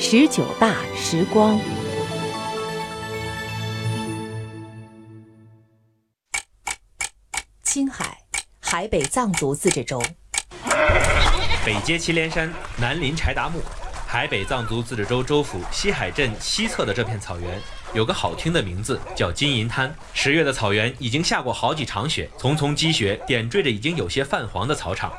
十九大时光。青海，海北藏族自治州。北接祁连山，南临柴达木，海北藏族自治州州府西海镇西侧的这片草原，有个好听的名字，叫金银滩。十月的草原已经下过好几场雪，丛丛积雪点缀着已经有些泛黄的草场。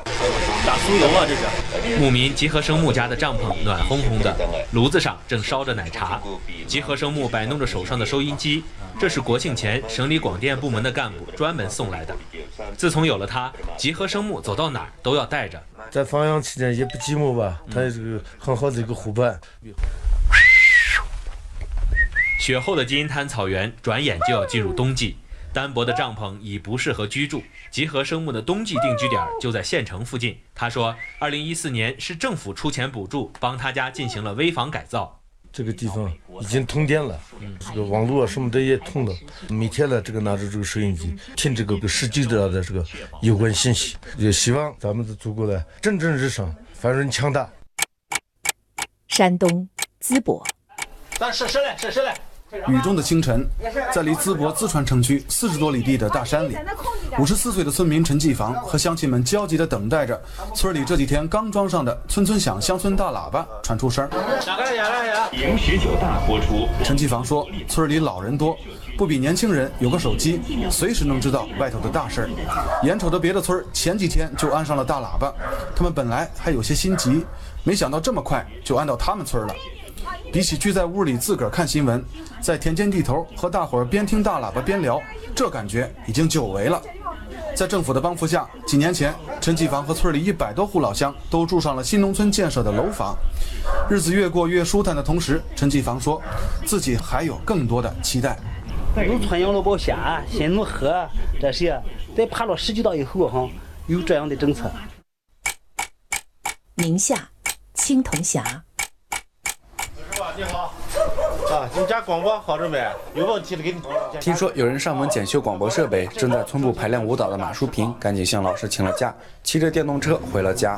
打酥油啊，这是！牧民吉和生木家的帐篷暖烘烘的，炉子上正烧着奶茶。吉和生木摆弄着手上的收音机，这是国庆前省里广电部门的干部专门送来的。自从有了它，吉和生木走到哪儿都要带着。在放羊期间也不寂寞吧？它也是个很好的一个伙伴。雪后的金银滩草原，转眼就要进入冬季。单薄的帐篷已不适合居住，集合生物的冬季定居点就在县城附近。他说，二零一四年是政府出钱补助，帮他家进行了危房改造。这个地方已经通电了，这个网络啊什么的也通了。每天呢，这个拿着这个收音机听这个十九大的这个有关信息，也希望咱们的祖国呢蒸蒸日上，繁荣强大。山东淄博，咱试试来，试试来。雨中的清晨，在离淄博淄川城区四十多里地的大山里，五十四岁的村民陈继房和乡亲们焦急地等待着村里这几天刚装上的村村响乡村大喇叭传出声。迎十九大播出。陈继房说，村里老人多，不比年轻人有个手机，随时能知道外头的大事儿。眼瞅着别的村前几天就安上了大喇叭，他们本来还有些心急，没想到这么快就安到他们村了。比起聚在屋里自个儿看新闻，在田间地头和大伙儿边听大喇叭边聊，这感觉已经久违了。在政府的帮扶下，几年前陈继房和村里一百多户老乡都住上了新农村建设的楼房，日子越过越舒坦的同时，陈继房说自己还有更多的期待。农村养老保险、新农合这些，在爬了十几大以后哈，有这样的政策。宁夏青铜峡。你好，啊，你家广播好着没？有问题的给你。听说有人上门检修广播设备，正在村部排练舞蹈的马淑平赶紧向老师请了假，骑着电动车回了家。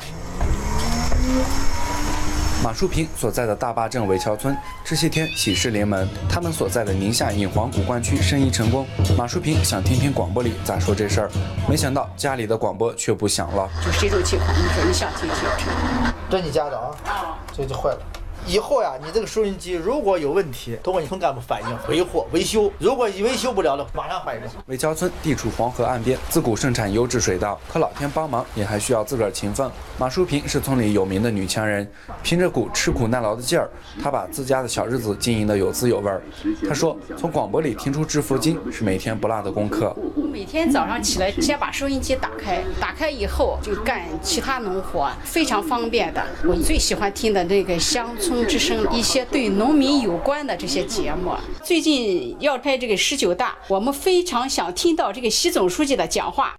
马淑平所在的大坝镇韦桥村这些天喜事临门，他们所在的宁夏引黄古关区生意成功。马淑平想听听广播里咋说这事儿，没想到家里的广播却不响了。就这种情况，你说你想听就听。这你家的啊？这就坏了。以后呀，你这个收音机如果有问题，通过你村干部反映回货维修。如果维修不了了，马上换一个。韦桥村地处黄河岸边，自古盛产优质水稻，可老天帮忙也还需要自个儿勤奋。马淑萍是村里有名的女强人，凭着股吃苦耐劳的劲儿，她把自家的小日子经营得有滋有味儿。她说，从广播里听出致富经是每天不落的功课。每天早上起来，先把收音机打开，打开以后就干其他农活，非常方便的。我最喜欢听的那个乡村。之声一些对农民有关的这些节目，最近要开这个十九大，我们非常想听到这个习总书记的讲话。